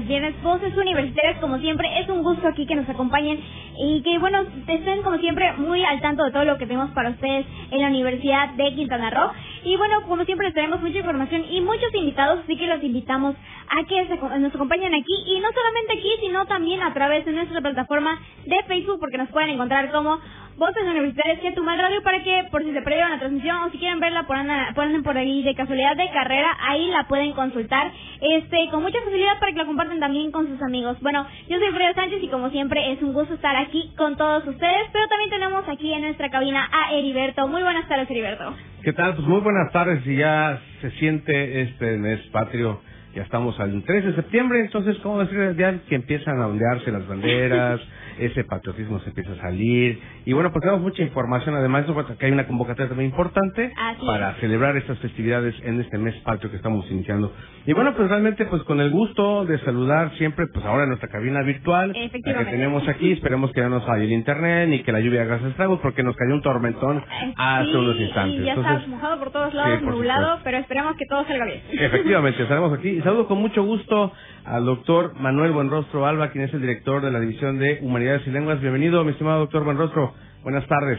Los viernes, Voces Universitarias, como siempre, es un gusto aquí que nos acompañen y que, bueno, estén como siempre muy al tanto de todo lo que tenemos para ustedes en la Universidad de Quintana Roo. Y bueno, como siempre les tenemos mucha información y muchos invitados, así que los invitamos a que nos acompañen aquí y no solamente aquí, sino también a través de nuestra plataforma de Facebook, porque nos pueden encontrar como Voces Universitarias que tu mal radio para que por si se perdieron la transmisión o si quieren verla por anda- por ahí de casualidad de carrera, ahí la pueden consultar este con mucha facilidad para que la compartan también con sus amigos. Bueno, yo soy Fredo Sánchez y como siempre es un gusto estar aquí con todos ustedes, pero también tenemos aquí en nuestra cabina a Heriberto. Muy buenas tardes, Heriberto. ¿Qué tal? Pues muy buenas tardes y ya se siente este mes patrio. Ya estamos al 13 de septiembre, entonces, ¿cómo decir? Ya que empiezan a ondearse las banderas, ese patriotismo se empieza a salir. Y bueno, pues tenemos mucha información, además, de que hay una convocatoria también importante Así para es. celebrar estas festividades en este mes patrio que estamos iniciando. Y bueno, pues realmente, pues con el gusto de saludar siempre, pues ahora en nuestra cabina virtual, la que tenemos aquí, esperemos que no falle el internet ni que la lluvia haga estragos, porque nos cayó un tormentón Eh, hace sí, unos instantes. Y ya Entonces, está mojado por todos lados, Sí, por nublado, supuesto. pero esperemos que todo salga bien. Efectivamente, estaremos aquí. Y saludo con mucho gusto al doctor Manuel Buenrostro Alba, quien es el director de la División de Humanidades y Lenguas. Bienvenido, mi estimado doctor Buenrostro. Buenas tardes.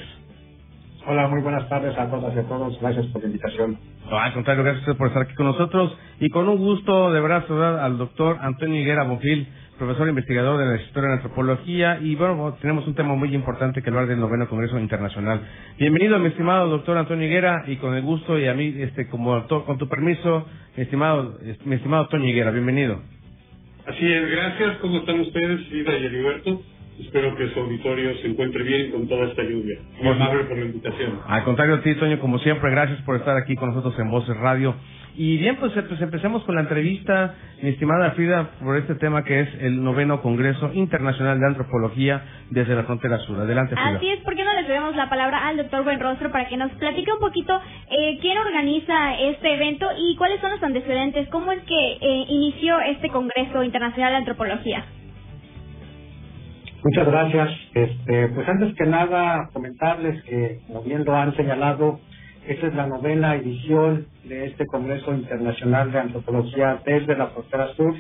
Hola, muy buenas tardes a todas y a todos. Gracias por la invitación. No, al contrario, gracias por estar aquí con nosotros. Y con un gusto, de verdad, saludar al doctor Antonio Higuera Bonfil, profesor investigador de la Historia de la Antropología. Y bueno, tenemos un tema muy importante que hablar del noveno Congreso Internacional. Bienvenido, mi estimado doctor Antonio Higuera, y con el gusto y a mí, este, como con tu permiso, mi estimado, mi estimado Antonio Higuera, bienvenido. Así es, gracias. ¿Cómo están ustedes, Ida y Heriberto? Espero que su auditorio se encuentre bien con toda esta lluvia. Muy amable por la invitación. Al contrario a ti, Toño, como siempre, gracias por estar aquí con nosotros en Voces Radio. Y bien, pues, eh, pues empecemos con la entrevista, mi estimada Frida, por este tema que es el noveno Congreso Internacional de Antropología desde la frontera sur. Adelante, Frida. Así es, ¿por qué no le cedemos la palabra al doctor Buenrostro para que nos platique un poquito eh, quién organiza este evento y cuáles son los antecedentes? ¿Cómo es que eh, inició este Congreso Internacional de Antropología? Muchas gracias. Este, pues antes que nada, comentarles que, como bien lo han señalado, esta es la novena edición de este Congreso Internacional de Antropología desde la frontera sur.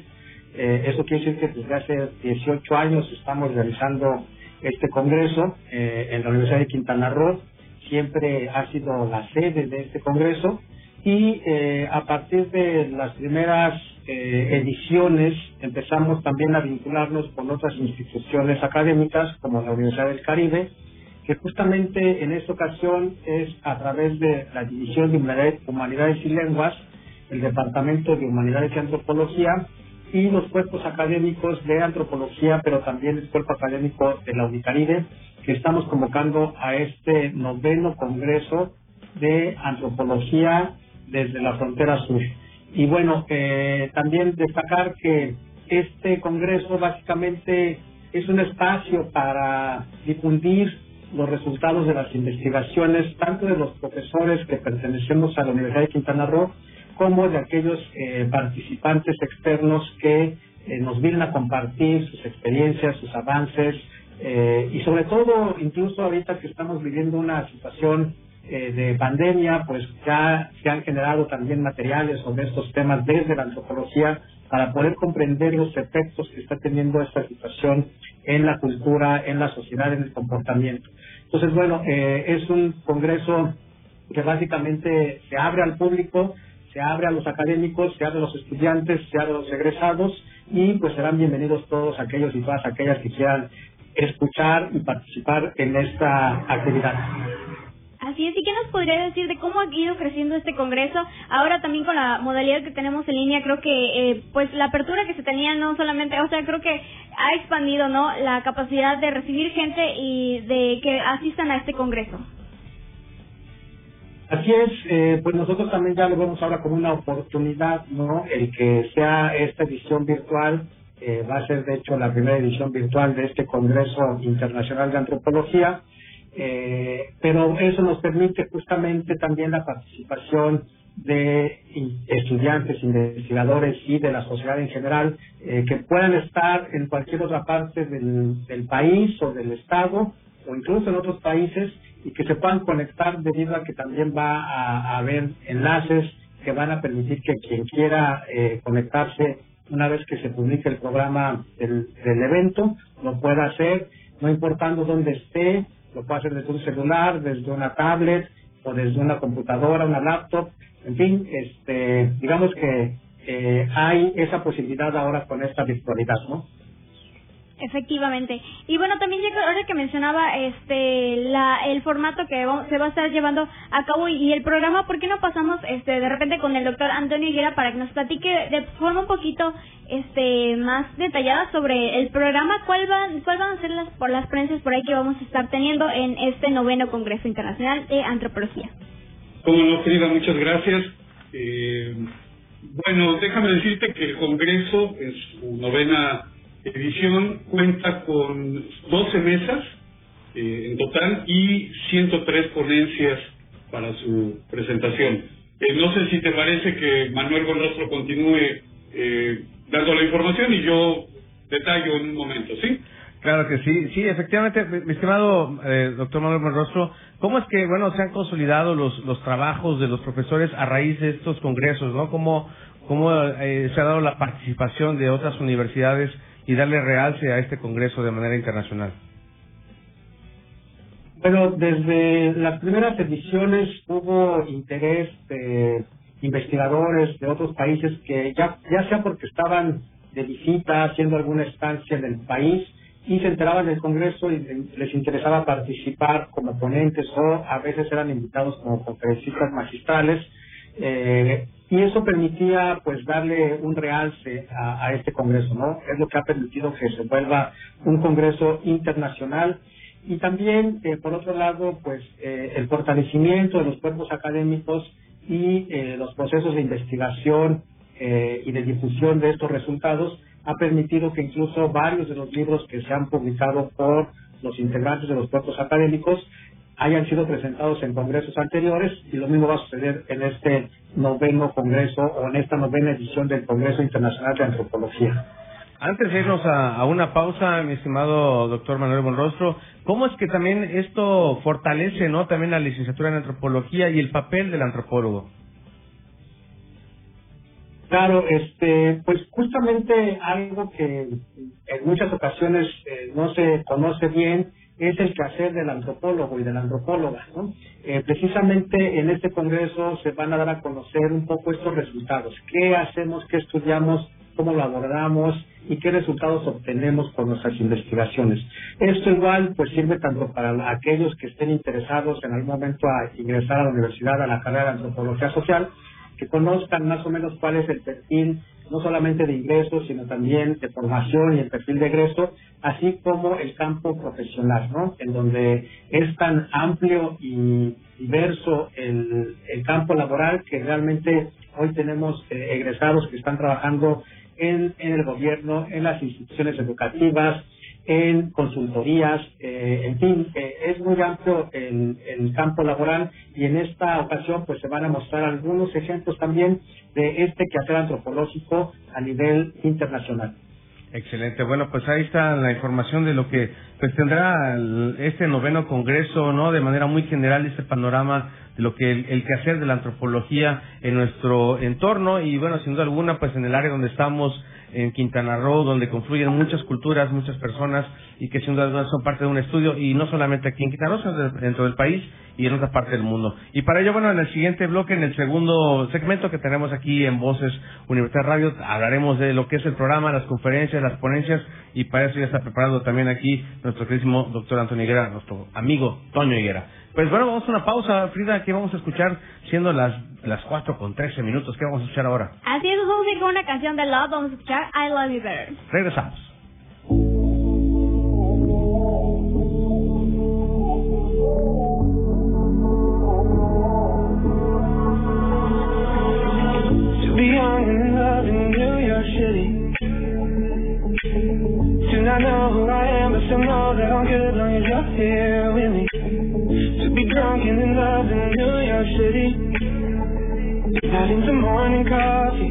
Eh, eso quiere decir que desde hace 18 años estamos realizando este Congreso eh, en la Universidad de Quintana Roo. Siempre ha sido la sede de este Congreso y eh, a partir de las primeras eh, ediciones empezamos también a vincularnos con otras instituciones académicas como la Universidad del Caribe, que justamente en esta ocasión es a través de la División de Humanidades, y Lenguas, el Departamento de Humanidades y Antropología y los cuerpos académicos de antropología, pero también el cuerpo académico de la Unicaribe, que estamos convocando a este noveno Congreso de Antropología desde la frontera sur. Y bueno, eh, también destacar que este Congreso básicamente es un espacio para difundir los resultados de las investigaciones, tanto de los profesores que pertenecemos a la Universidad de Quintana Roo, como de aquellos eh, participantes externos que eh, nos vienen a compartir sus experiencias, sus avances, eh, y sobre todo, incluso ahorita que estamos viviendo una situación eh, de pandemia, pues ya se han generado también materiales sobre estos temas desde la antropología para poder comprender los efectos que está teniendo esta situación en la cultura, en la sociedad, en el comportamiento. Entonces, bueno, eh, es un congreso que básicamente se abre al público, se abre a los académicos, se abre a los estudiantes, se abre a los egresados y pues serán bienvenidos todos aquellos y todas aquellas que quieran escuchar y participar en esta actividad. Así es, ¿y qué nos podría decir de cómo ha ido creciendo este congreso? Ahora también con la modalidad que tenemos en línea, creo que eh, pues la apertura que se tenía no solamente, o sea, creo que ha expandido, ¿no? La capacidad de recibir gente y de que asistan a este congreso. Así es, eh, pues nosotros también ya lo vemos ahora como una oportunidad, ¿no? El que sea esta edición virtual, eh, va a ser de hecho la primera edición virtual de este Congreso Internacional de Antropología, eh, pero eso nos permite justamente también la participación de estudiantes, investigadores y de la sociedad en general eh, que puedan estar en cualquier otra parte del, país o del estado o incluso en otros países y que se puedan conectar debido a que también va a, haber enlaces que van a permitir que quien quiera eh, conectarse una vez que se publique el programa del, del, evento lo pueda hacer, no importando dónde esté, lo puede hacer desde un celular, desde una tablet o desde una computadora, una laptop, en fin, este, digamos que eh, hay esa posibilidad ahora con esta virtualidad, ¿no? Efectivamente. Y bueno, también ahora que mencionaba este la el formato que se va a estar llevando a cabo y, el programa, ¿por qué no pasamos este de repente con el doctor Antonio Higuera para que nos platique de forma un poquito este más detallada sobre el programa, cuál van cuál van a ser las por las prendas por ahí que vamos a estar teniendo en este noveno Congreso Internacional de Antropología? Como no, querida, muchas gracias. Eh, bueno, déjame decirte que el Congreso en su novena edición cuenta con 12 mesas eh, en total y 103 ponencias para su presentación. Eh, no sé si te parece que Manuel Gonrostro continúe eh, dando la información y yo detallo en un momento, ¿sí? Claro que sí, sí, efectivamente, mi estimado eh, doctor Manuel Monrostro, ¿cómo es que, bueno, se han consolidado los, los trabajos de los profesores a raíz de estos congresos, ¿no? ¿Cómo, cómo eh, se ha dado la participación de otras universidades y darle realce a este congreso de manera internacional? Bueno, desde las primeras ediciones hubo interés de investigadores de otros países que ya, ya sea porque estaban de visita, haciendo alguna estancia en el país, y se enteraban del Congreso y les interesaba participar como ponentes o a veces eran invitados como conferencistas magistrales eh, y eso permitía pues darle un realce a, este Congreso, ¿no? Es lo que ha permitido que se vuelva un Congreso internacional y también eh, por otro lado pues eh, el fortalecimiento de los cuerpos académicos y los procesos de investigación y de difusión de estos resultados ha permitido que incluso varios de los libros que se han publicado por los integrantes de los cuerpos académicos hayan sido presentados en congresos anteriores y lo mismo va a suceder en este noveno congreso o en esta novena edición del Congreso Internacional de Antropología. Antes de irnos a, una pausa, mi estimado doctor Manuel Bonrostro, ¿cómo es que también esto fortalece no también la licenciatura en antropología y el papel del antropólogo? Claro, este, pues justamente algo que en muchas ocasiones eh, no se conoce bien es el quehacer del antropólogo y de la antropóloga. ¿no? Eh, precisamente en este congreso se van a dar a conocer un poco estos resultados. ¿Qué hacemos, qué estudiamos, cómo lo abordamos y qué resultados obtenemos con nuestras investigaciones? Esto igual pues sirve tanto para aquellos que estén interesados en algún momento a ingresar a la universidad a la carrera de antropología social, que conozcan más o menos cuál es el perfil, no solamente de ingresos, sino también de formación y el perfil de egreso, así como el campo profesional, ¿no? En donde es tan amplio y diverso el, campo laboral que realmente hoy tenemos eh, egresados que están trabajando en, en el gobierno, en las instituciones educativas, en consultorías, eh, en fin, eh, es muy amplio el, el, campo laboral y en esta ocasión pues se van a mostrar algunos ejemplos también de este quehacer antropológico a nivel internacional. Excelente. Bueno, pues ahí está la información de lo que pues tendrá este noveno congreso, ¿no? De manera muy general este panorama de lo que el, el, quehacer de la antropología en nuestro entorno y bueno, sin duda alguna, pues en el área donde estamos en Quintana Roo, donde confluyen muchas culturas, muchas personas y que sin duda son parte de un estudio y no solamente aquí en Quintana Roo, sino dentro del país y en otra parte del mundo. Y para ello, bueno, en el siguiente bloque, en el segundo segmento que tenemos aquí en Voces Universidad Radio, hablaremos de lo que es el programa, las conferencias, las ponencias y para eso ya está preparado también aquí nuestro queridísimo doctor Antonio Higuera, nuestro amigo Toño Higuera. Pues bueno, vamos a una pausa, Frida, que vamos a escuchar siendo las las 4 con 13 minutos. ¿Qué vamos a escuchar ahora? Así es, vamos a ir con una canción de Love, vamos a escuchar I Love You Better. Regresamos. out in the morning coffee.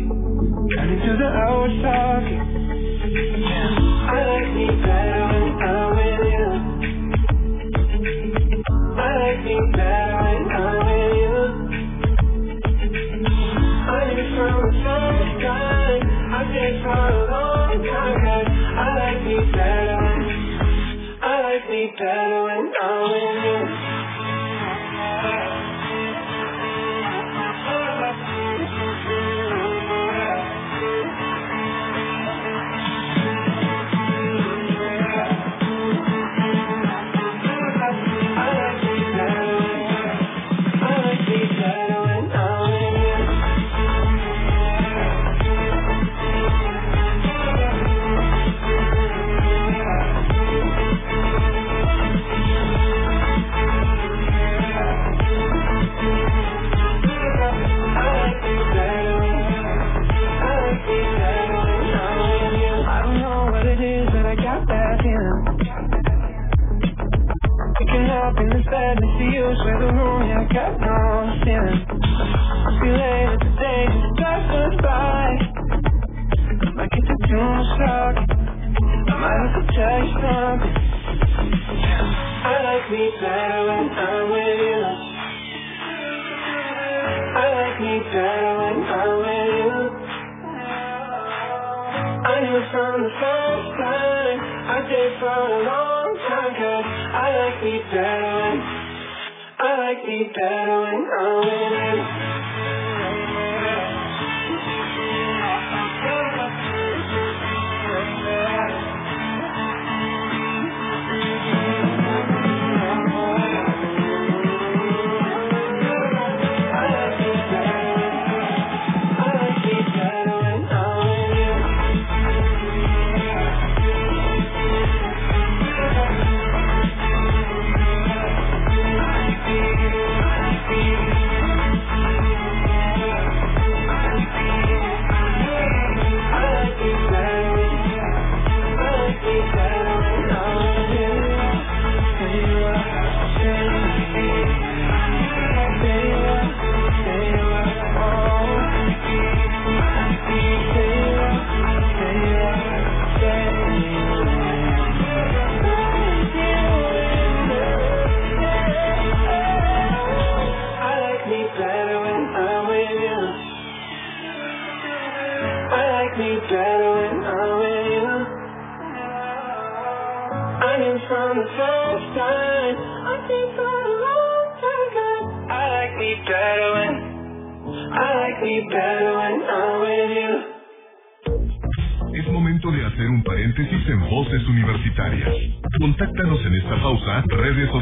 from the first time I did for a long time Cause I like me better I like me better when I'm in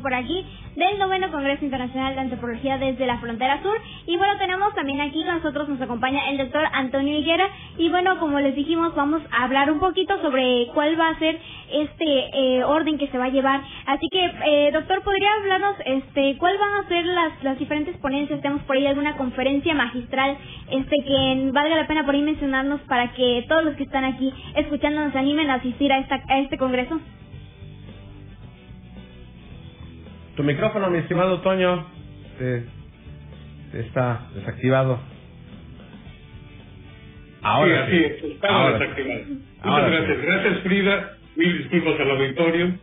Por aquí del noveno Congreso Internacional de Antropología desde la Frontera Sur. Y bueno, tenemos también aquí con nosotros, nos acompaña el doctor Antonio Higuera. Y bueno, como les dijimos, vamos a hablar un poquito sobre cuál va a ser este eh, orden que se va a llevar. Así que, eh, doctor, ¿podría hablarnos este cuál van a ser las, las diferentes ponencias? ¿Tenemos por ahí alguna conferencia magistral este que valga la pena por ahí mencionarnos para que todos los que están aquí escuchando nos animen a asistir a, esta, a este congreso? Tu micrófono, mi estimado Toño, está desactivado. Ahora sí, está desactivado. Muchas gracias. Gracias, Frida. Mil disculpas al auditorio.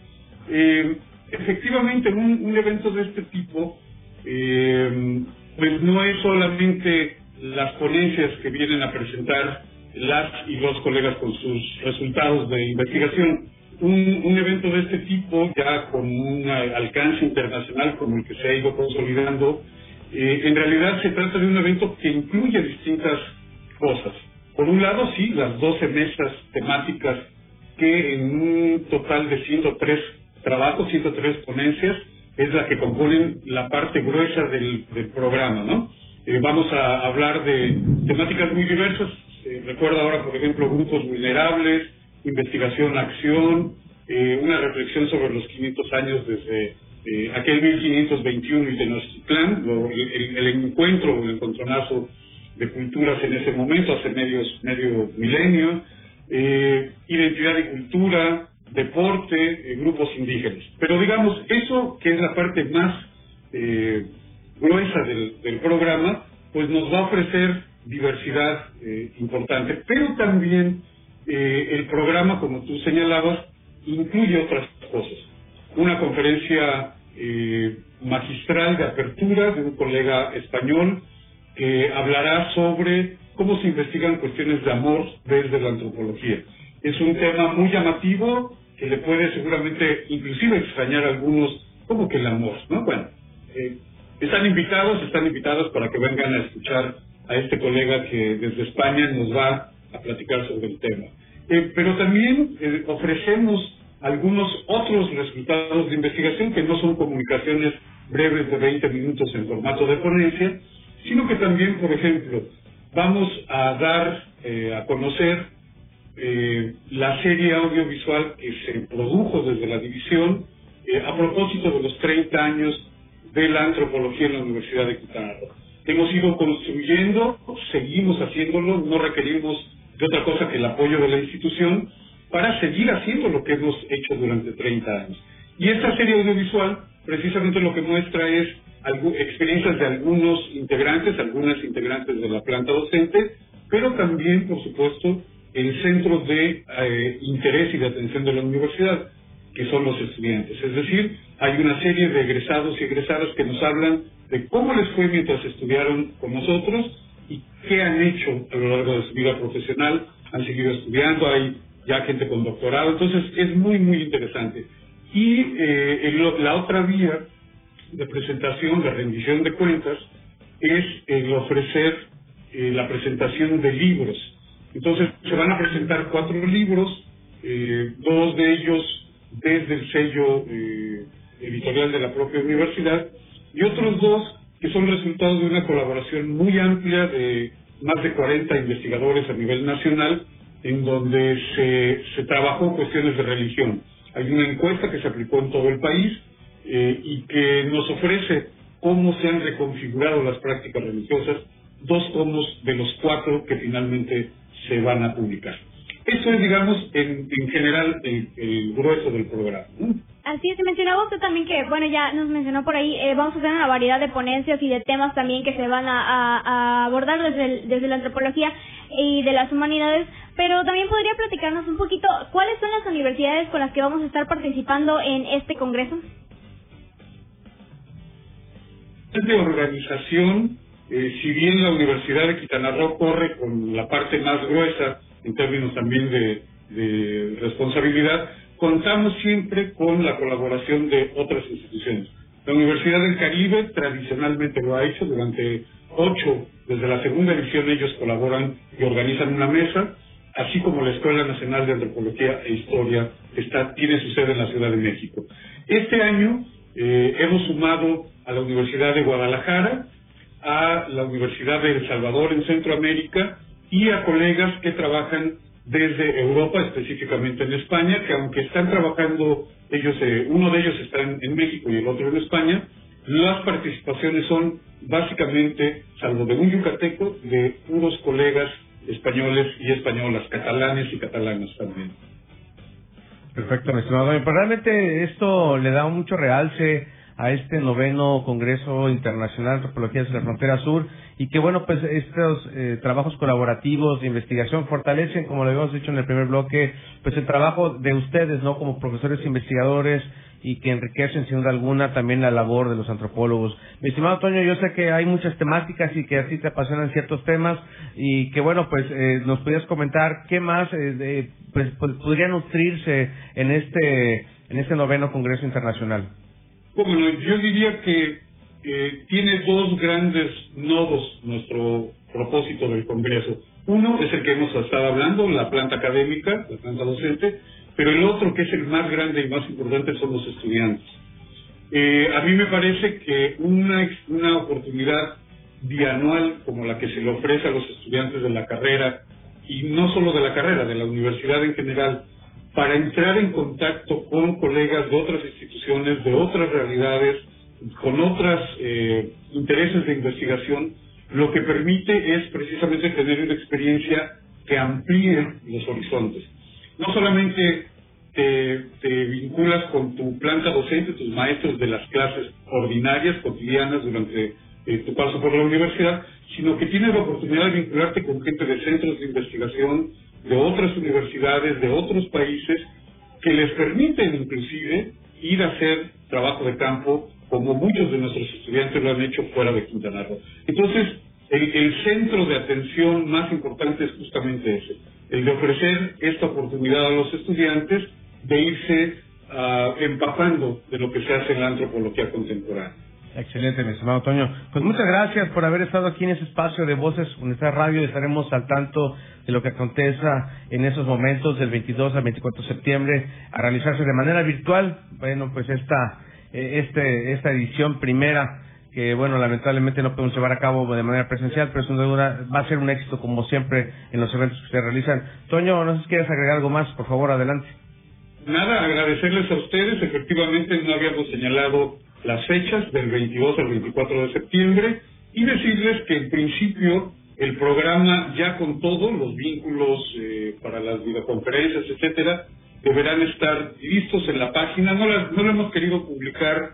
Eh, efectivamente, un, un, evento de este tipo, eh, pues no es solamente las ponencias que vienen a presentar las y los colegas con sus resultados de investigación, un, evento de este tipo, ya con un alcance internacional como el que se ha ido consolidando, eh, en realidad se trata de un evento que incluye distintas cosas. por un lado, sí, las 12 mesas temáticas que en un total de 103 trabajos, 103 ponencias, es la que componen la parte gruesa del, programa, ¿no? Eh, vamos a hablar de temáticas muy diversas. Eh, recuerda ahora, por ejemplo, grupos vulnerables, investigación, acción, eh, una reflexión sobre los 500 años desde aquel 1521 y Tenochtitlán, el, el encuentro, el encontronazo de culturas en ese momento, hace medios, medio milenio, eh, identidad y cultura, deporte, eh, grupos indígenas. Pero digamos, eso que es la parte más eh, gruesa del, programa, pues nos va a ofrecer diversidad importante. Pero también el programa, como tú señalabas, incluye otras cosas. Una conferencia magistral de apertura de un colega español que hablará sobre cómo se investigan cuestiones de amor desde la antropología. Es un tema muy llamativo que le puede seguramente inclusive extrañar a algunos como que el amor, ¿no? Bueno, eh, están invitados, están invitados para que vengan a escuchar a este colega que desde España nos va a platicar sobre el tema. Eh, pero también eh, ofrecemos algunos otros resultados de investigación que no son comunicaciones breves de 20 minutos en formato de ponencia, sino que también, por ejemplo, vamos a dar eh, a conocer eh, la serie audiovisual que se produjo desde la división a propósito de los 30 años de la antropología en la Universidad de Quintana. Hemos ido construyendo, seguimos haciéndolo, no requerimos de otra cosa que el apoyo de la institución para seguir haciendo lo que hemos hecho durante 30 años. Y esta serie audiovisual precisamente lo que muestra es experiencias de algunos integrantes, algunas integrantes de la planta docente, pero también, por supuesto, el centro de eh, interés y de atención de la universidad, que son los estudiantes. Es decir, hay una serie de egresados y egresadas que nos hablan de cómo les fue mientras estudiaron con nosotros y qué han hecho a lo largo de su vida profesional. Han seguido estudiando, hay ya gente con doctorado, entonces es muy, muy interesante. Y eh, la otra vía de presentación, de rendición de cuentas, es el ofrecer eh, la presentación de libros. Entonces, se van a presentar cuatro libros, eh, dos de ellos desde el sello eh, editorial de la propia universidad y otros dos que son resultado de una colaboración muy amplia de más de 40 investigadores a nivel nacional en donde se, trabajó cuestiones de religión. Hay una encuesta que se aplicó en todo el país eh, y que nos ofrece cómo se han reconfigurado las prácticas religiosas, dos tomos de los cuatro que finalmente se van a publicar. Eso es, digamos, en, general el, grueso del programa. Así es, mencionaba usted también que, bueno, ya nos mencionó por ahí, eh, vamos a tener una variedad de ponencias y de temas también que se van a, abordar desde, desde la antropología y de las humanidades, pero también podría platicarnos un poquito cuáles son las universidades con las que vamos a estar participando en este congreso de organización, eh, si bien la Universidad de Quintana Roo corre con la parte más gruesa en términos también de, responsabilidad, contamos siempre con la colaboración de otras instituciones. La Universidad del Caribe tradicionalmente lo ha hecho durante ocho, desde la segunda edición ellos colaboran y organizan una mesa, así como la Escuela Nacional de Antropología e Historia que está, tiene su sede en la Ciudad de México. Este año eh, hemos sumado a la Universidad de Guadalajara, a la Universidad de El Salvador en Centroamérica y a colegas que trabajan desde Europa, específicamente en España, que aunque están trabajando ellos, eh, uno de ellos está en, México y el otro en España, las participaciones son básicamente, salvo de un yucateco, de unos colegas españoles y españolas, catalanes y catalanas también. Perfecto, mi estimado. Pero realmente esto le da mucho realce a este noveno Congreso Internacional de Antropología de la Frontera Sur y que bueno pues estos eh, trabajos colaborativos de investigación fortalecen como lo habíamos dicho en el primer bloque pues el trabajo de ustedes no como profesores investigadores y que enriquecen sin duda alguna también la labor de los antropólogos. Mi estimado Toño, yo sé que hay muchas temáticas y que así te apasionan ciertos temas y que bueno, pues eh, nos podrías comentar qué más eh, pues, pues, podría nutrirse en este en este noveno Congreso Internacional. Bueno, yo diría que eh, tiene dos grandes nodos nuestro propósito del Congreso. Uno es el que hemos estado hablando, la planta académica, la planta docente, pero el otro, que es el más grande y más importante, son los estudiantes. Eh, a mí me parece que una, una oportunidad bianual como la que se le ofrece a los estudiantes de la carrera, y no solo de la carrera, de la universidad en general, para entrar en contacto con colegas de otras instituciones, de otras realidades, con otros eh, intereses de investigación, lo que permite es precisamente tener una experiencia que amplíe los horizontes. No solamente te, vinculas con tu planta docente, tus maestros de las clases ordinarias, cotidianas durante eh, tu paso por la universidad, sino que tienes la oportunidad de vincularte con gente de centros de investigación, de otras universidades, de otros países, que les permiten inclusive ir a hacer trabajo de campo como muchos de nuestros estudiantes lo han hecho fuera de Quintana Roo. Entonces, el, centro de atención más importante es justamente ese, el de ofrecer esta oportunidad a los estudiantes de irse uh, empapando de lo que se hace en la antropología contemporánea. Excelente, mi estimado Toño. Pues muchas gracias por haber estado aquí en ese espacio de Voces nuestra Radio. Estaremos al tanto de lo que aconteza en esos momentos del 22 al 24 de septiembre a realizarse de manera virtual. Bueno, pues esta, eh, este, esta edición primera que bueno, lamentablemente no podemos llevar a cabo de manera presencial, pero sin duda va a ser un éxito como siempre en los eventos que se realizan. Toño, no sé si quieres agregar algo más, por favor, adelante. Nada, agradecerles a ustedes. Efectivamente, no habíamos señalado las fechas del 22 al 24 de septiembre y decirles que en principio el programa ya con todos los vínculos eh, para las videoconferencias, etcétera, deberán estar listos en la página. No, no lo hemos querido publicar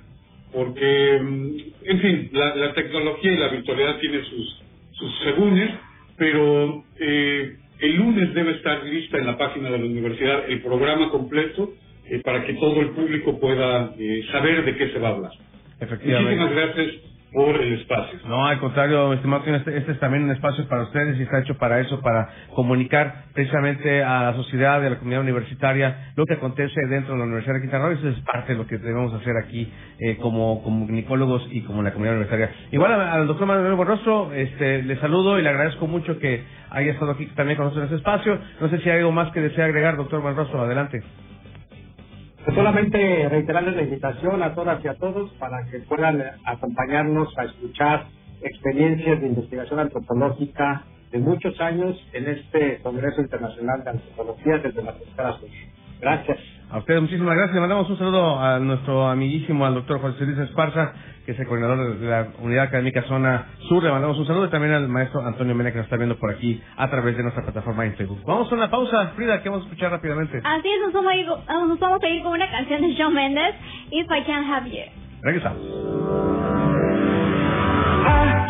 porque, mm, en fin, la, tecnología y la virtualidad tienen sus, sus segúnes, pero eh, el lunes debe estar lista en la página de la universidad el programa completo eh, para que todo el público pueda eh, saber de qué se va a hablar. Efectivamente. Muchísimas gracias por el espacio. No, al contrario, estimado, este, este es también un espacio para ustedes y está hecho para eso, para comunicar precisamente a la sociedad, a la comunidad universitaria, lo que acontece dentro de la Universidad de Quintana Roo. Eso es parte de lo que debemos hacer aquí eh, como comunicólogos y como la comunidad universitaria. Igual al doctor Manuel Borroso, este, le saludo y le agradezco mucho que haya estado aquí también con nosotros en este espacio. No sé si hay algo más que desea agregar, doctor Borroso, adelante. Solamente reiterarles la invitación a todas y a todos para que puedan acompañarnos a escuchar experiencias de investigación antropológica de muchos años en este Congreso Internacional de Antropología desde la Frontera Sur. Gracias. A ustedes muchísimas gracias. Le mandamos un saludo a nuestro amiguísimo, al doctor José Luis Esparza, que es el coordinador de la Unidad Académica Zona Sur. Le mandamos un saludo y también al maestro Antonio Mena, que nos está viendo por aquí a través de nuestra plataforma en Facebook. Vamos a una pausa, Frida, que vamos a escuchar rápidamente. Así es, nos vamos a ir, nos vamos a ir con una canción de Shawn Mendes, If I Can't Have You. Regresamos.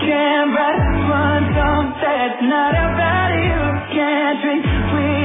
can't not about you. Can't drink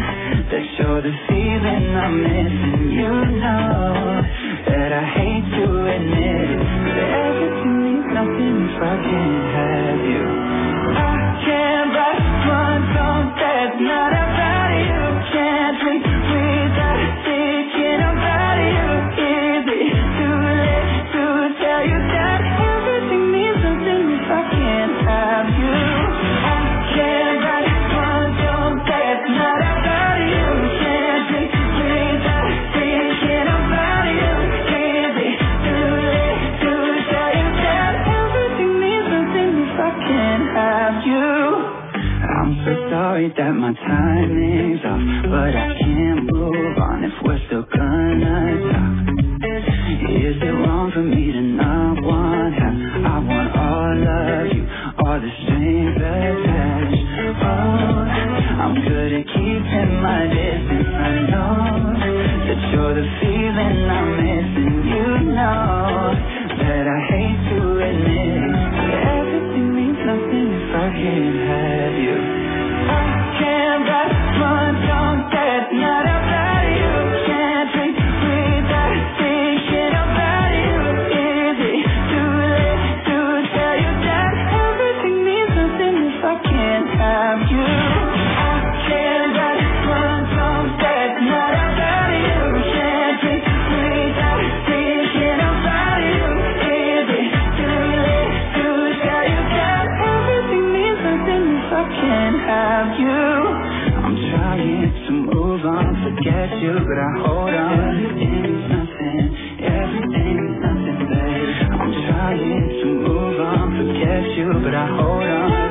that you're the feeling I'm missing. You know that I hate to admit it, but everything means nothing if I can't have timing's off, but I can't move on if we're still gonna talk. Is it wrong for me to not want half? I want all of you, all the strings attached. Oh, I'm good at keeping my distance. I know that you're the feeling can't have you? I'm trying to move on, forget you, but I hold on. Everything means nothing, everything means nothing, babe. I'm trying to move on, forget you, but I hold on.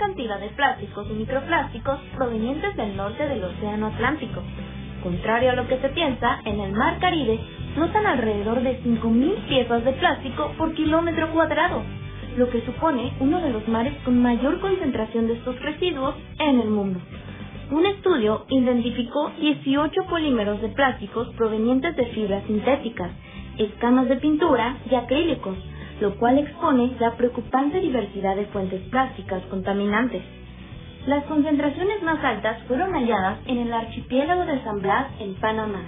Cantidad de plásticos y microplásticos provenientes del norte del Océano Atlántico. Contrario a lo que se piensa, en el Mar Caribe flotan alrededor de 5.000 piezas de plástico por kilómetro cuadrado, lo que supone uno de los mares con mayor concentración de estos residuos en el mundo. Un estudio identificó 18 polímeros de plásticos provenientes de fibras sintéticas, escamas de pintura y acrílicos, lo cual expone la preocupante diversidad de fuentes plásticas contaminantes. Las concentraciones más altas fueron halladas en el archipiélago de San Blas, en Panamá.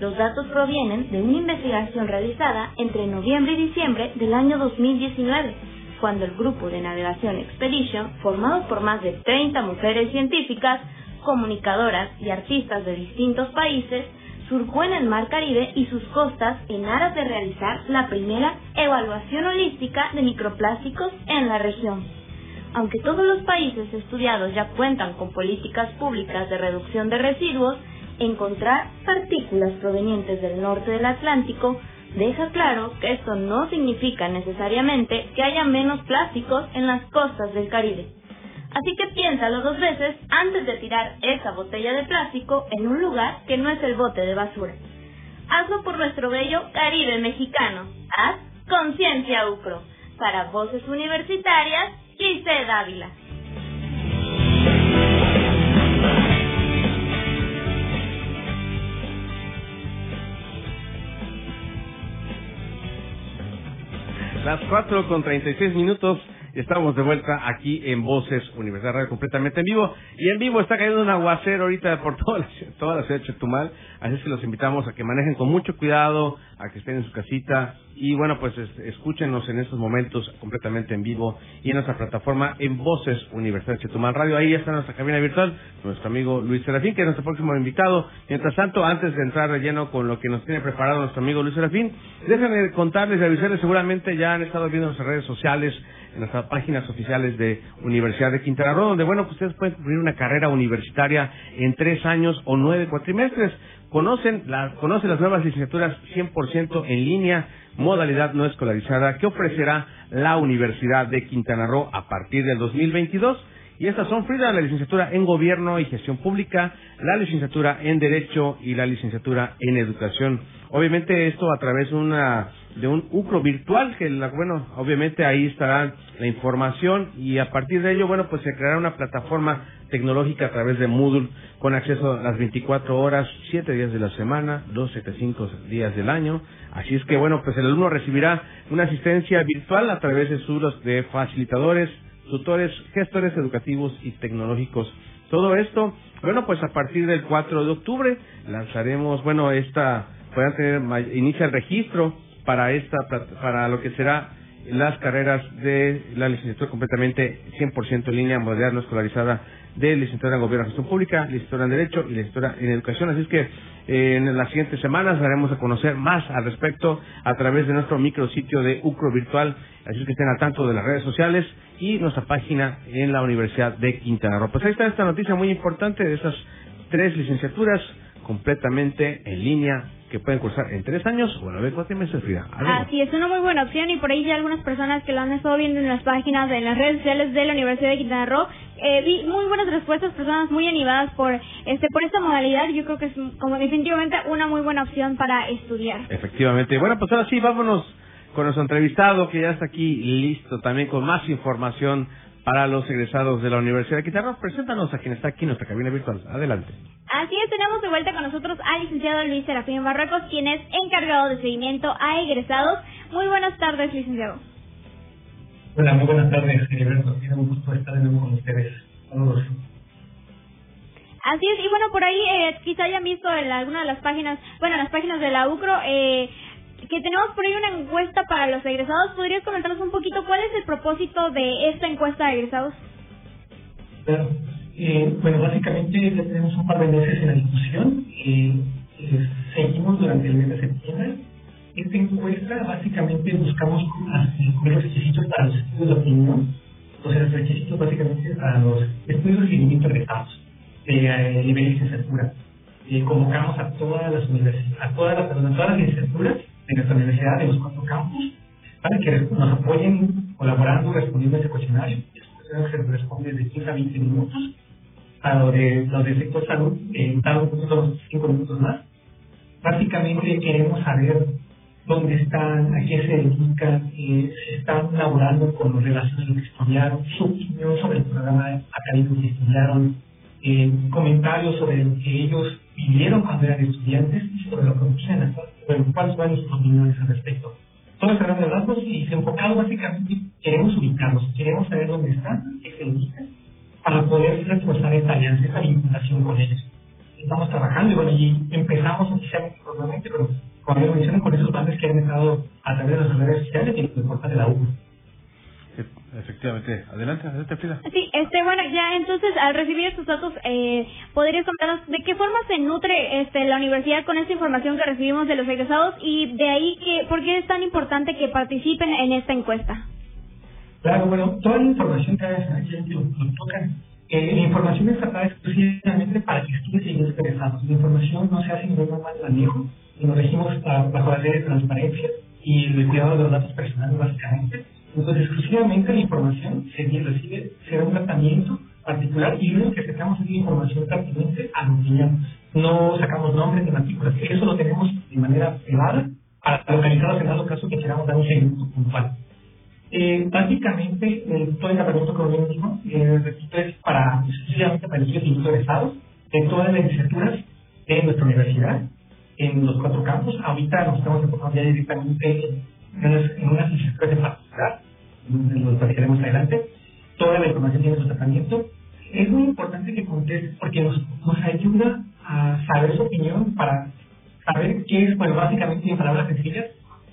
Los datos provienen de una investigación realizada entre noviembre y diciembre del año 2019, cuando el grupo de navegación Expedition, formado por más de 30 mujeres científicas, comunicadoras y artistas de distintos países, surcó en el Mar Caribe y sus costas en aras de realizar la primera evaluación holística de microplásticos en la región. Aunque todos los países estudiados ya cuentan con políticas públicas de reducción de residuos, encontrar partículas provenientes del norte del Atlántico deja claro que esto no significa necesariamente que haya menos plásticos en las costas del Caribe. Así que piénsalo dos veces antes de tirar esa botella de plástico en un lugar que no es el bote de basura. Hazlo por nuestro bello Caribe mexicano. Haz conciencia UCRO. Para voces universitarias, Giselle Dávila. Las 4 con 36 minutos. Estamos de vuelta aquí en Voces Universidad Radio completamente en vivo. Y en vivo está cayendo un aguacero ahorita por toda la, toda la ciudad de Chetumal. Así es que los invitamos a que manejen con mucho cuidado, a que estén en su casita. Y bueno, pues es- escúchenos en estos momentos completamente en vivo y en nuestra plataforma en Voces Universidad Chetumal Radio. Ahí está nuestra cabina virtual, nuestro amigo Luis Serafín, que es nuestro próximo invitado. Mientras tanto, antes de entrar de lleno con lo que nos tiene preparado nuestro amigo Luis Serafín, déjenme contarles y avisarles, seguramente ya han estado viendo nuestras redes sociales, en nuestras páginas oficiales de Universidad de Quintana Roo, donde, bueno, pues ustedes pueden cubrir una carrera universitaria en tres años o nueve cuatrimestres. Conocen, la, conocen las nuevas licenciaturas 100% en línea, modalidad no escolarizada, que ofrecerá la Universidad de Quintana Roo a partir del 2022 Y estas son, Frida, la licenciatura en Gobierno y Gestión Pública, la licenciatura en Derecho y la licenciatura en Educación. Obviamente esto a través de una de un UCRO virtual, que bueno, obviamente ahí estará la información y a partir de ello, bueno, pues se creará una plataforma tecnológica a través de Moodle con acceso a las 24 horas, 7 días de la semana, 275 días del año. Así es que, bueno, pues el alumno recibirá una asistencia virtual a través de sus de facilitadores, tutores, gestores educativos y tecnológicos. Todo esto, bueno, pues a partir del 4 de octubre lanzaremos, bueno, esta, puedan tener, inicia el registro para esta, para lo que será las carreras de la licenciatura completamente 100% en línea, moderna, escolarizada de licenciatura en Gobierno y Gestión Pública, licenciatura en Derecho y licenciatura en Educación. Así es que eh, en las siguientes semanas daremos a conocer más al respecto a través de nuestro micrositio de UCRO Virtual. Así es que estén al tanto de las redes sociales y nuestra página en la Universidad de Quintana Roo. Pues ahí está esta noticia muy importante de esas tres licenciaturas completamente en línea que pueden cursar en tres años o en nueve cuatrimestres, Frida. Así es, una muy buena opción y por ahí ya algunas personas que lo han estado viendo en las páginas, en las redes sociales de la Universidad de Quintana Roo, eh, vi muy buenas respuestas, personas muy animadas por este por esta modalidad. Yo creo que es como definitivamente una muy buena opción para estudiar. Efectivamente. Bueno, pues ahora sí, vámonos con nuestro entrevistado que ya está aquí listo también con más información para los egresados de la Universidad de Quintana Preséntanos a quien está aquí en nuestra cabina virtual. Adelante. Así es, tenemos de vuelta con nosotros al licenciado Luis Serafín Barracos, quien es encargado de seguimiento a egresados. Muy buenas tardes, licenciado. Hola, muy buenas tardes, Heriberto. Tiene un gusto estar de nuevo con ustedes. Saludos. Así es, y bueno, por ahí eh, quizá hayan visto en alguna de las páginas, bueno, en las páginas de la UCRO, eh, que tenemos por ahí una encuesta para los egresados. ¿Podrías comentarnos un poquito cuál es el propósito de esta encuesta de egresados? Eh, bueno, básicamente ya tenemos un par de meses en la discusión. Eh, eh, seguimos durante el mes de septiembre. Esta encuesta básicamente buscamos los requisitos para los estudios de opinión, o sea, los requisitos básicamente para los estudios de seguimiento de nivel de licenciatura. Convocamos a todas las universidades, a todas las, a todas las licenciaturas de nuestra universidad, de los cuatro campus, para que nos apoyen colaborando, respondiendo ese cuestionario. Ese cuestionario se responde de 15 a 20 minutos. A lo de, lo de sector salud, en cada minuto, 5 minutos más. Básicamente queremos saber dónde están, a qué se dedican, eh, están laborando con relación a lo que estudiaron, su opinión sobre el programa académico que estudiaron, eh, comentarios sobre lo que ellos vivieron cuando eran estudiantes y sobre lo que actualmente bueno, cuáles son sus opiniones al respecto. Todo este grandes rasgos y enfocado básicamente, queremos ubicarlos, queremos saber dónde están, qué se ubican, para poder reforzar esta alianza, esta vinculación con ellos. Estamos trabajando y bueno, y empezamos oficialmente formalmente, pero como ya mencioné, con esos bandes que han estado a través de las redes sociales y el portal de la U. Efectivamente. Adelante, adelante, Frida. Sí, este, bueno, ya entonces, al recibir estos datos, eh, ¿podrías contarnos de qué forma se nutre este, la universidad con esta información que recibimos de los egresados y de ahí, que, por qué es tan importante que participen en esta encuesta? Claro, bueno, toda la información que aquí lo, lo tocan, eh, la información es tratada exclusivamente para que estudios y egresados. La información no se hace ningún mal manejo y nos regimos bajo la ley de transparencia y el cuidado de los datos personales, básicamente entonces, exclusivamente la información se recibe, se da un tratamiento particular y lo que sacamos es información pertinente a la opinión. No sacamos nombres de matrículas, eso lo tenemos de manera privada para localizarlos en dado caso que queramos dar un seguimiento puntual. Eh, básicamente, el, todo el tratamiento dijo, eh, repito, es para, exclusivamente para estudios interesados de todas las licenciaturas de nuestra universidad, en los cuatro campos. Ahorita nos estamos enfocando ya directamente en, en unas licenciaturas de facultad lo platicaremos adelante. Toda la información tiene su tratamiento. Es muy importante que contestes porque nos, nos ayuda a saber su opinión para saber qué es, bueno, básicamente en palabras sencillas,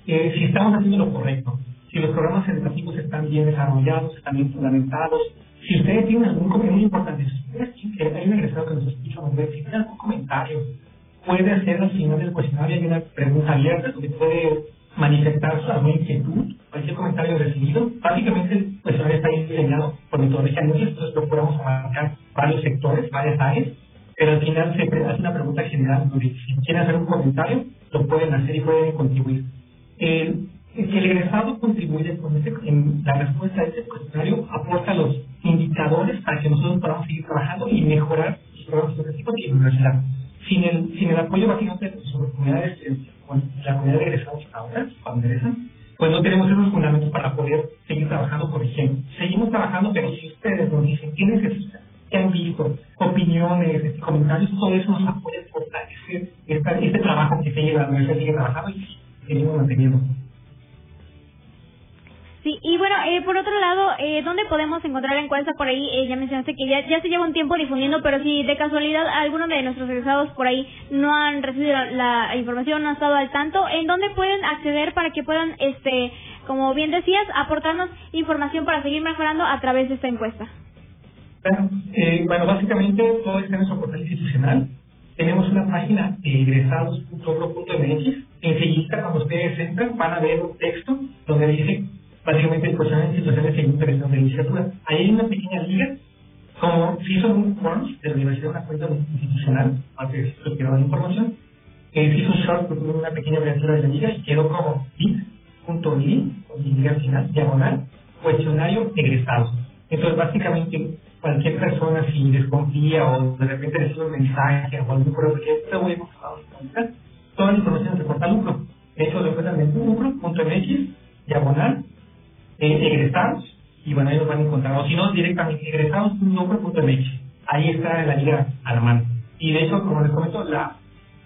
eh, si estamos haciendo lo correcto, si los programas educativos están bien desarrollados, están bien fundamentados, si ustedes tienen algún comentario, muy importante, si ustedes hay un egresado que nos escucha, si tienen algún comentario, puede hacer al final del cuestionario, hay una pregunta abierta donde puede manifestar su alguna inquietud, cualquier comentario recibido. Básicamente el cuestionario está diseñado por metodología entonces podemos abarcar varios sectores, varias áreas, pero al final se hace una pregunta general si quieren hacer un comentario, lo pueden hacer y pueden contribuir. El, el egresado contribuye con este, en la respuesta a este cuestionario, aporta los indicadores para que nosotros podamos seguir trabajando y mejorar los programas educativos y la universidad. Sin el, sin el apoyo básicamente de las comunidades, la comunidad de egresados ahora, cuando egresan, pues no tenemos esos fundamentos para poder seguir trabajando corrigiendo. Seguimos trabajando, pero si ustedes nos dicen qué necesitan, qué han visto, opiniones, este, comentarios, todo eso nos apoya a fortalecer este trabajo que se lleva, universidad sigue trabajando y seguimos manteniendo. Sí, y bueno, eh, por otro lado, eh, ¿dónde podemos encontrar la encuesta por ahí? Eh, ya mencionaste que ya, se lleva un tiempo difundiendo, pero si de casualidad alguno de nuestros egresados por ahí no han recibido la, información, no han estado al tanto, ¿en dónde pueden acceder para que puedan, este, como bien decías, aportarnos información para seguir mejorando a través de esta encuesta? Eh, bueno básicamente todo está en nuestro portal institucional. Tenemos una página egresados.org.mx. Enseguida, cuando ustedes entran, van a ver un texto donde dice básicamente el personal en situaciones de interés de licenciatura. Ahí hay una pequeña liga, como si son un forms de la universidad, una cuenta institucional, antes de que dar información, eh, se hizo un short, una pequeña abreviatura de la liga y quedó como bit.ly, con liga al final, diagonal, cuestionario egresado. Entonces, básicamente, cualquier persona, si desconfía o de repente recibe un mensaje o algún que voy a toda la información se portal lucro. Eso lo encuentran en lucro.mx, diagonal, egresados, y bueno, ellos van a encontrar, o si no, directamente egresados.mx. Ahí está la liga a la mano. Y de hecho, como les comento, la,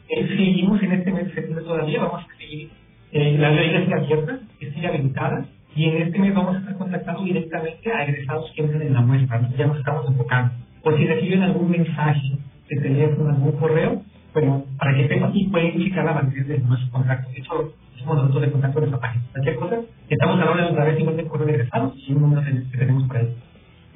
eh, seguimos en este mes de septiembre todavía, vamos a seguir, eh, la liga sigue abierta, que sigue habilitada, y en este mes vamos a estar contactando directamente a egresados que entren en la muestra, ya nos estamos enfocando. Por si reciben algún mensaje de teléfono, algún correo, bueno, para que sepan y pueden checar la validez de nuestro contacto. De hecho, somos nosotros de contacto de esa página. Cualquier cosa, estamos hora de otra vez igual de correo egresados y un número que tenemos por ahí.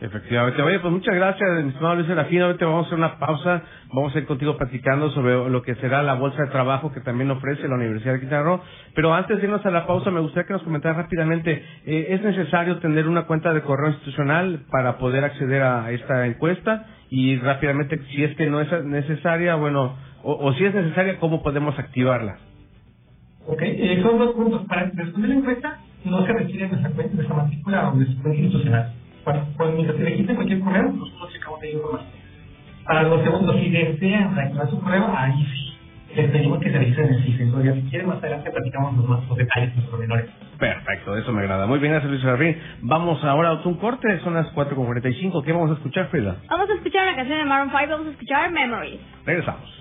Efectivamente. Oye, pues muchas gracias, mi estimado Luis Serafín. Ahorita vamos a hacer una pausa. Vamos a ir contigo platicando sobre lo que será la bolsa de trabajo que también ofrece la Universidad de Quintana Roo. Pero antes de irnos a la pausa, me gustaría que nos comentaras rápidamente, eh, ¿es necesario tener una cuenta de correo institucional para poder acceder a esta encuesta? Y rápidamente, si es que no es necesaria, bueno, o, si es necesaria, ¿cómo podemos activarla? Ok, eh, son dos puntos. Para responder la encuesta, no se requiere nuestra cuenta, nuestra matrícula o nuestra cuenta institucional. Bueno, cuando se registren cualquier correo, nosotros checamos de información. Para los segundos, si desean reactivar su correo, ahí sí. Les pedimos que se registren en el sistema. Si quieren, más adelante platicamos los, más, los detalles, los pormenores. Perfecto, eso me agrada. Muy bien, gracias Luis Ferrín. Vamos ahora a un corte, son las 4.45. ¿Qué vamos a escuchar, Frida? Vamos a escuchar una canción de Maroon 5, vamos a escuchar Memories. Regresamos.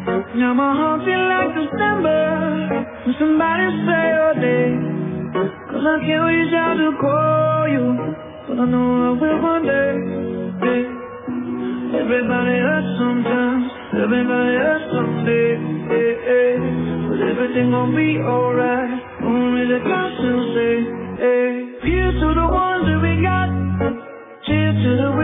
Now my heart feel like December when somebody say your name. Cause I can't reach out to call you, but I know I will one day. day. Everybody hurts sometimes, everybody hurts someday. Hey, hey. But everything gon' be alright. Only the still say, hey. Here's to the ones that we got.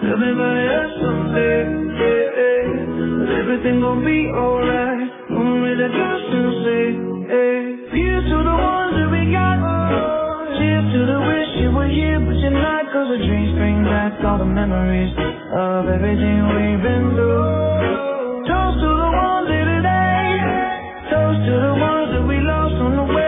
Tell me by yes someday. Yeah, yeah. Everything gon' be alright. Only the trust and say, hey. Cheers to the ones that we got. Cheers to the wish you were here, but you're not. Cause the dreams bring back all the memories of everything we've been through. Toast to the ones here today. Toast to the ones that we lost on the way.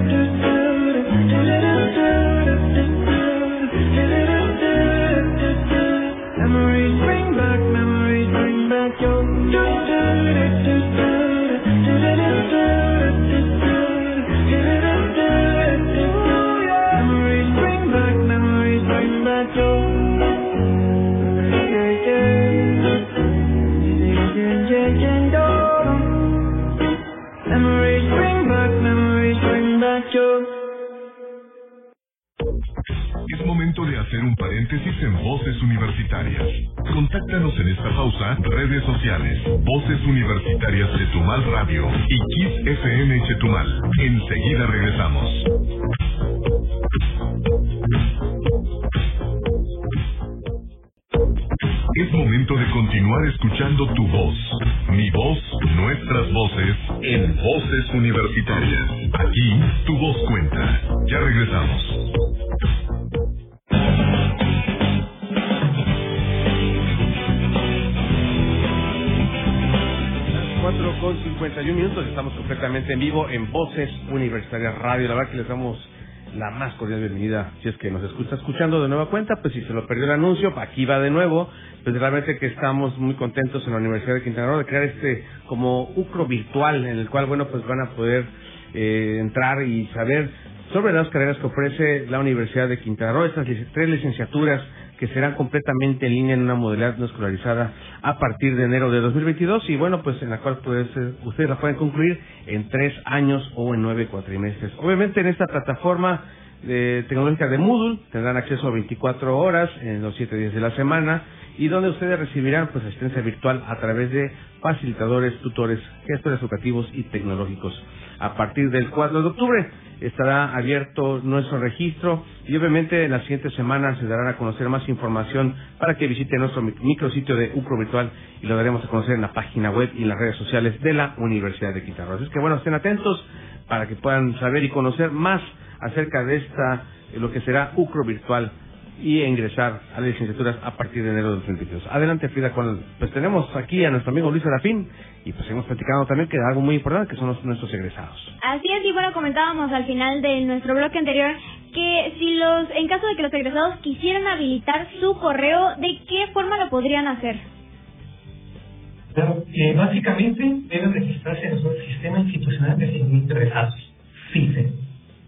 Universitarias Radio. La verdad que les damos la más cordial bienvenida. Si es que nos escucha escuchando de nueva cuenta, pues si se lo perdió el anuncio, aquí va de nuevo. Pues realmente que estamos muy contentos en la Universidad de Quintana Roo de crear este como UCRO virtual en el cual, bueno, pues van a poder eh, entrar y saber sobre las carreras que ofrece la Universidad de Quintana Roo, estas tres licenciaturas que serán completamente en línea en una modalidad no escolarizada a partir de enero de 2022 y bueno, pues en la cual pues, eh, ustedes la pueden concluir en tres años o en nueve cuatrimestres. Obviamente en esta plataforma de tecnológica de Moodle tendrán acceso a 24 horas en los siete días de la semana y donde ustedes recibirán pues asistencia virtual a través de facilitadores, tutores, gestores educativos y tecnológicos. A partir del 4 de octubre estará abierto nuestro registro y obviamente en las siguientes semanas se darán a conocer más información para que visiten nuestro mi- micrositio de UCRO Virtual y lo daremos a conocer en la página web y en las redes sociales de la Universidad de Quintana Roo. Así que bueno, estén atentos para que puedan saber y conocer más acerca de esta, eh, lo que será UCRO Virtual y ingresar a las licenciaturas a partir de enero de 2022. Adelante, Frida, con, pues tenemos aquí a nuestro amigo Luis Serafín y pues hemos platicado también que algo muy importante que son los- nuestros egresados. Así es, y bueno, comentábamos al final de nuestro bloque anterior que si los, en caso de que los egresados quisieran habilitar su correo, ¿de qué forma lo podrían hacer? Claro, eh, básicamente deben registrarse en el Sistema Institucional de Seguimiento de Egresados, FISE.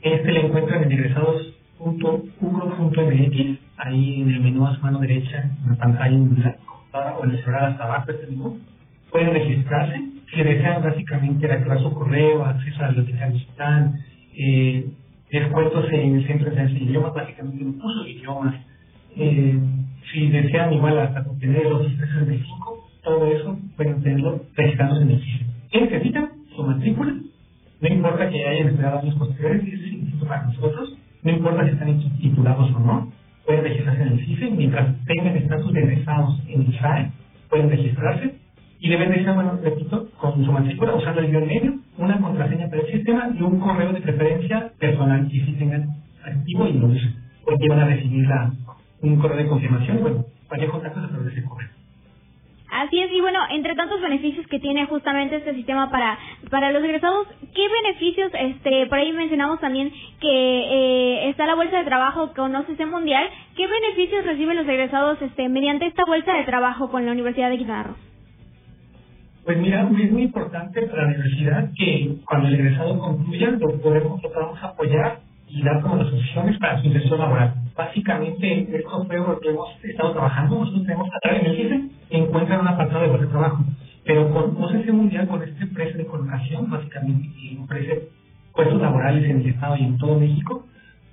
Este lo encuentran en egresados.ugro.mx, ahí en el menú a su mano derecha, en la pantalla en la o en el celular hasta abajo este menú. Pueden registrarse, si desean básicamente reactivar su correo, acceso a la biblioteca digital, eh, descuentos en el centro de idiomas, básicamente en cursos de idiomas, eh, si desean igual hasta obtener los 365, todo eso pueden tenerlo registrándose en el. ¿Qué necesitan? Su matrícula. No importa que hayan esperado años posteriores, para nosotros. No importa si están titulados o no. Pueden registrarse en el CISE. Mientras tengan estatus de egresados en el SAE, pueden registrarse. Y deben de ser, bueno, repito, con su matrícula, usando el guion medio, una contraseña para el sistema y un correo de preferencia personal que sí tengan activo y lo usen. Porque van a recibir la, un correo de confirmación. Bueno, Así es, y bueno, entre tantos beneficios que tiene justamente este sistema para para los egresados, ¿qué beneficios, este, por ahí mencionamos también que eh, está la bolsa de trabajo con OCC Mundial, ¿qué beneficios reciben los egresados este mediante esta bolsa de trabajo con la Universidad de Quintana? Pues mira, es muy importante para la universidad que cuando el egresado concluya lo podemos, lo podamos apoyar y dar como las opciones para su inserción laboral. Básicamente, esto fue lo que hemos estado trabajando. Nosotros tenemos a través del CISE, encuentran un apartado de de trabajo. Pero con OCC Mundial, con este precio de colocación, básicamente que ofrece puestos laborales en el Estado y en todo México,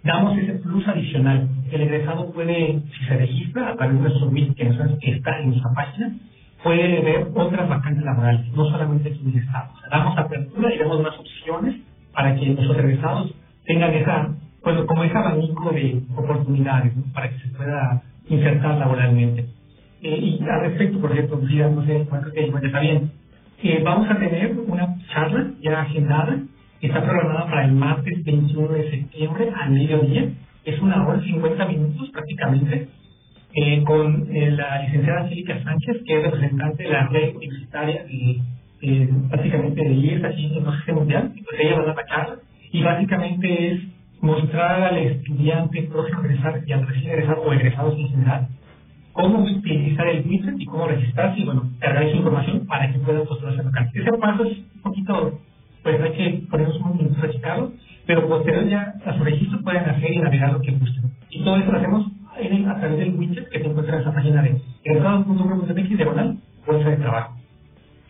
damos ese plus adicional. El egresado puede, si se registra a través de nuestro link que está en nuestra página, puede ver otras vacantes laborales, no solamente aquí en el Estado. O sea, damos apertura y damos unas opciones para que nuestros egresados tengan esa, pues como ese abanico de oportunidades, ¿no? para que se pueda insertar laboralmente. Eh, y al respecto, por ejemplo, Frida, no sé, creo que igual está bien. eh, vamos a tener una charla ya agendada, está programada para el martes 21 de septiembre al mediodía, es una hora 50 minutos prácticamente, eh, con eh, la licenciada Cílica Sánchez, que es representante de la red universitaria y eh, básicamente de IES aquí en el sistema mundial, y pues ella va a dar la charla, y básicamente es mostrar al estudiante próximo a egresar y al recién egresado o egresados en general cómo utilizar el widget y cómo registrarse y bueno, cargar esa información para que puedan postularse vacante. Ese paso es un poquito, pues hay que ponernos un minuto a checarlo, pero posterior ya a su registro pueden hacer y navegar lo que gusten. Y todo eso lo hacemos a través del widget que se encuentra en esa página de egresados.com.mx diagonal bolsa de trabajo.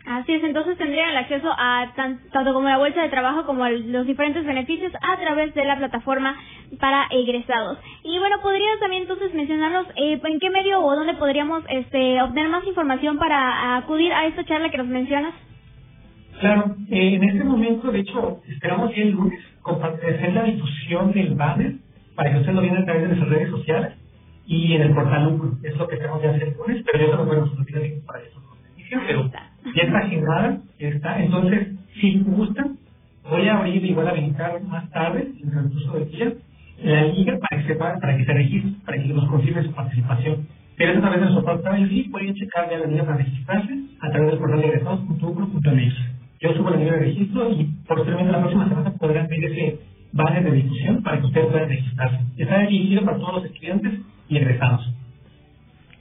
Así es, entonces tendrían el acceso a tanto como la bolsa de trabajo como los diferentes beneficios a través de la plataforma para egresados. Y bueno, podrías también entonces mencionarnos eh, en qué medio o dónde podríamos este, obtener más información para acudir a esta charla que nos mencionas. Claro, eh, en este momento, de hecho, esperamos que el lunes hacer la difusión del banner para que ustedes lo vean a través de nuestras redes sociales y en el portal Lucro. Es lo que tenemos que hacer el lunes, pero yo no puedo para eso. Pero ya está agendada, está. Entonces, si gustan, voy a abrir igual a habilitar más tarde, en el transcurso del día, la liga para que se para que se registre, para que nos confirme su participación. Pero a través de nuestro portal sí pueden checar ya la liga para registrarse a través del portal de egresados.ucro.mx. Yo subo la liga de registro y posteriormente la próxima semana podrán ver ese banner de difusión para que ustedes puedan registrarse. Está dirigido para todos los estudiantes y egresados.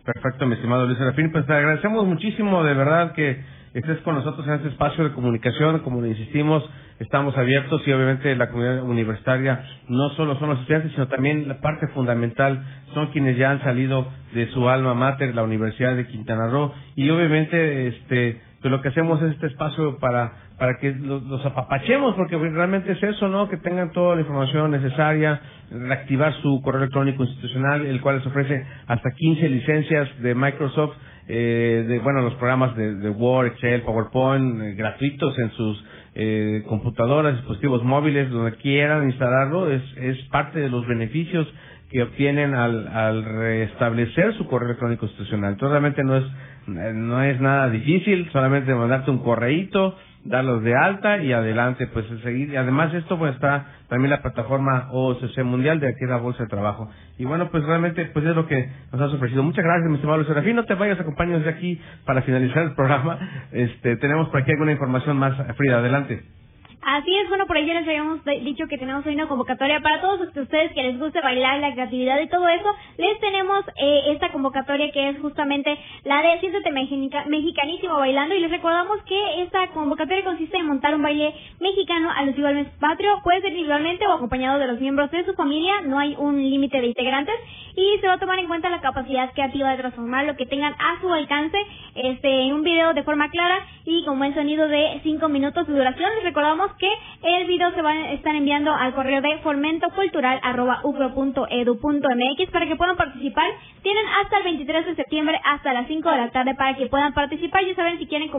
Perfecto, mi estimado Luis Serafín. Pues te agradecemos muchísimo, de verdad, que estés con nosotros en este espacio de comunicación. Como le insistimos, estamos abiertos y obviamente la comunidad universitaria no solo son los estudiantes, sino también la parte fundamental son quienes ya han salido de su alma mater, la Universidad de Quintana Roo. Y obviamente, este, pues lo que hacemos es este espacio para para que los, apapachemos, porque realmente es eso, ¿no? Que tengan toda la información necesaria, reactivar su correo electrónico institucional, el cual les ofrece hasta 15 licencias de Microsoft, eh, de, bueno, los programas de, Word, Excel, PowerPoint, eh, gratuitos en sus eh, computadoras, dispositivos móviles, donde quieran instalarlo, es, es parte de los beneficios que obtienen al, al restablecer su correo electrónico institucional. Entonces realmente no es, no es nada difícil, solamente mandarte un correíto, darlos de alta y adelante, pues seguir. Y además esto pues está también la plataforma OCC Mundial de aquí de la Bolsa de Trabajo. Y bueno, pues realmente pues es lo que nos has ofrecido. Muchas gracias, mi estimado Serafín. No te vayas, acompáñanos de aquí para finalizar el programa. Este, tenemos por aquí alguna información más, Frida, adelante. Así es, bueno, por ahí les habíamos dicho que tenemos hoy una convocatoria para todos ustedes que les guste bailar, la creatividad y todo eso. Les tenemos eh, esta convocatoria que es justamente la de Siéntete Mexicanísimo Bailando y les recordamos que esta convocatoria consiste en montar un baile mexicano alusivo al mes patrio. Puede ser individualmente o acompañado de los miembros de su familia, no hay un límite de integrantes y se va a tomar en cuenta la capacidad creativa de transformar lo que tengan a su alcance este en un video de forma clara y con buen sonido de 5 minutos de duración. Les recordamos que el video se va a estar enviando al correo de formentocultural.ucro.edu.mx para que puedan participar. Tienen hasta el 23 de septiembre, hasta las 5 de la tarde, para que puedan participar. Ya saben, si quieren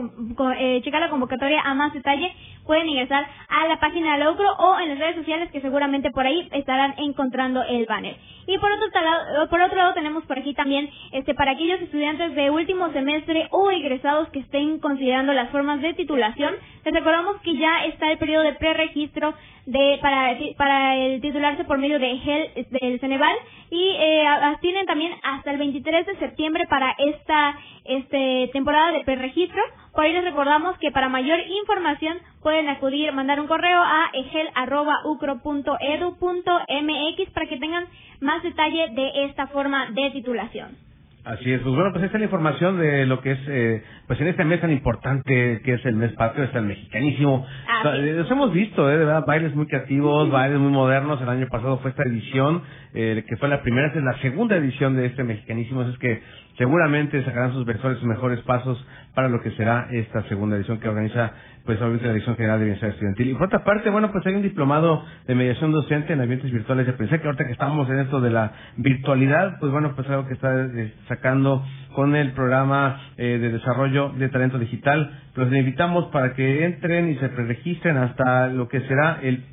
eh, checar la convocatoria a más detalle, pueden ingresar a la página de la UCRO o en las redes sociales que seguramente por ahí estarán encontrando el banner. Y por otro lado, por otro lado tenemos por aquí también este para aquellos estudiantes de último semestre o egresados que estén considerando las formas de titulación, les recordamos que ya está el periodo de preregistro de para para el titularse por medio de GEL del Ceneval y eh, tienen también hasta el 23 de septiembre para esta este temporada de preregistro. Por ahí les recordamos que para mayor información pueden acudir, mandar un correo a egel.ucro.edu.mx para que tengan más detalle de esta forma de titulación. Así es, pues bueno, pues esta es la información de lo que es, eh, pues en este mes tan importante que es el mes patrio, está el mexicanísimo. los hemos visto, eh, de verdad, bailes muy creativos, bailes muy modernos. El año pasado fue esta edición, eh, que fue la primera, esta es la segunda edición de este mexicanísimo. Es que seguramente sacarán sus mejores, mejores pasos para lo que será esta segunda edición que organiza pues obviamente la Dirección General de Bienestar Estudiantil. Y por otra parte, bueno, pues hay un diplomado de mediación docente en ambientes virtuales. de pensé que ahorita que estamos en esto de la virtualidad, pues bueno, pues algo que está eh, sacando con el programa eh, de desarrollo de talento digital. Los invitamos para que entren y se preregistren hasta lo que será el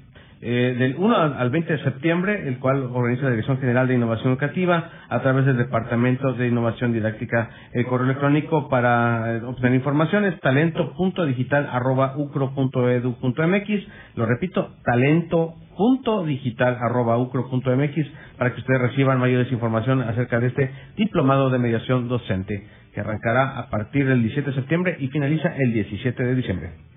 eh, del 1 al 20 de septiembre, el cual organiza la Dirección General de Innovación Educativa a través del Departamento de Innovación Didáctica. El correo electrónico para eh, obtener información es talento.digital.ucro.edu.mx. Lo repito, talento.digital.ucro.mx para que ustedes reciban mayores información acerca de este diplomado de mediación docente que arrancará a partir del 17 de septiembre y finaliza el 17 de diciembre.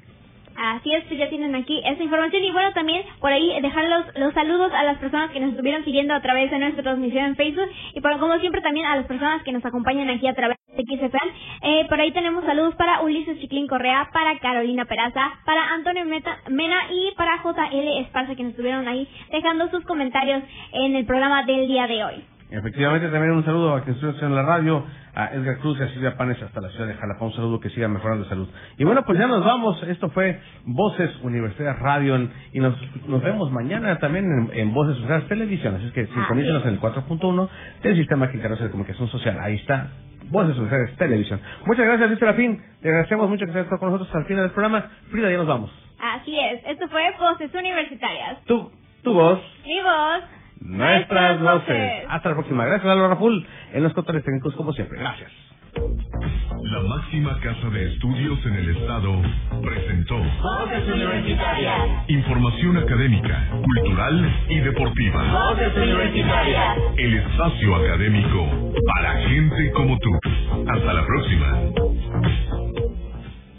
Así es, pues ya tienen aquí esa información y bueno, también por ahí dejar los, los saludos a las personas que nos estuvieron siguiendo a través de nuestra transmisión en Facebook y por, como siempre también a las personas que nos acompañan aquí a través de XFM. Eh, por ahí tenemos saludos para Ulises Chiclín Correa, para Carolina Peraza, para Antonio Mena y para JL Esparza que nos estuvieron ahí dejando sus comentarios en el programa del día de hoy. Efectivamente, también un saludo a quien estuvo en la radio, a Edgar Cruz y a Silvia Panes hasta la ciudad de Jalapa. Un saludo que siga mejorando salud. Y bueno, pues ya nos vamos. Esto fue Voces Universidad Radio y nos, nos vemos mañana también en, en Voces Universidad Televisión. Así es que sintonícenos en el 4.1 del Sistema Quintero de Comunicación Social. Ahí está. Voces Universidades Televisión. Muchas gracias, Luis Serafín. Le agradecemos mucho que estés con nosotros al final del programa. Frida, ya nos vamos. Así es. Esto fue Voces Universitarias. Tu, tu voz. Mi voz. Nuestras voces. Hasta la próxima. Gracias, Álvaro Raful, en los controles técnicos, como siempre. Gracias. La máxima casa de estudios en el estado presentó Voces Universitarias. información académica, cultural y deportiva. Voces Universitarias. El espacio académico para gente como tú. Hasta la próxima.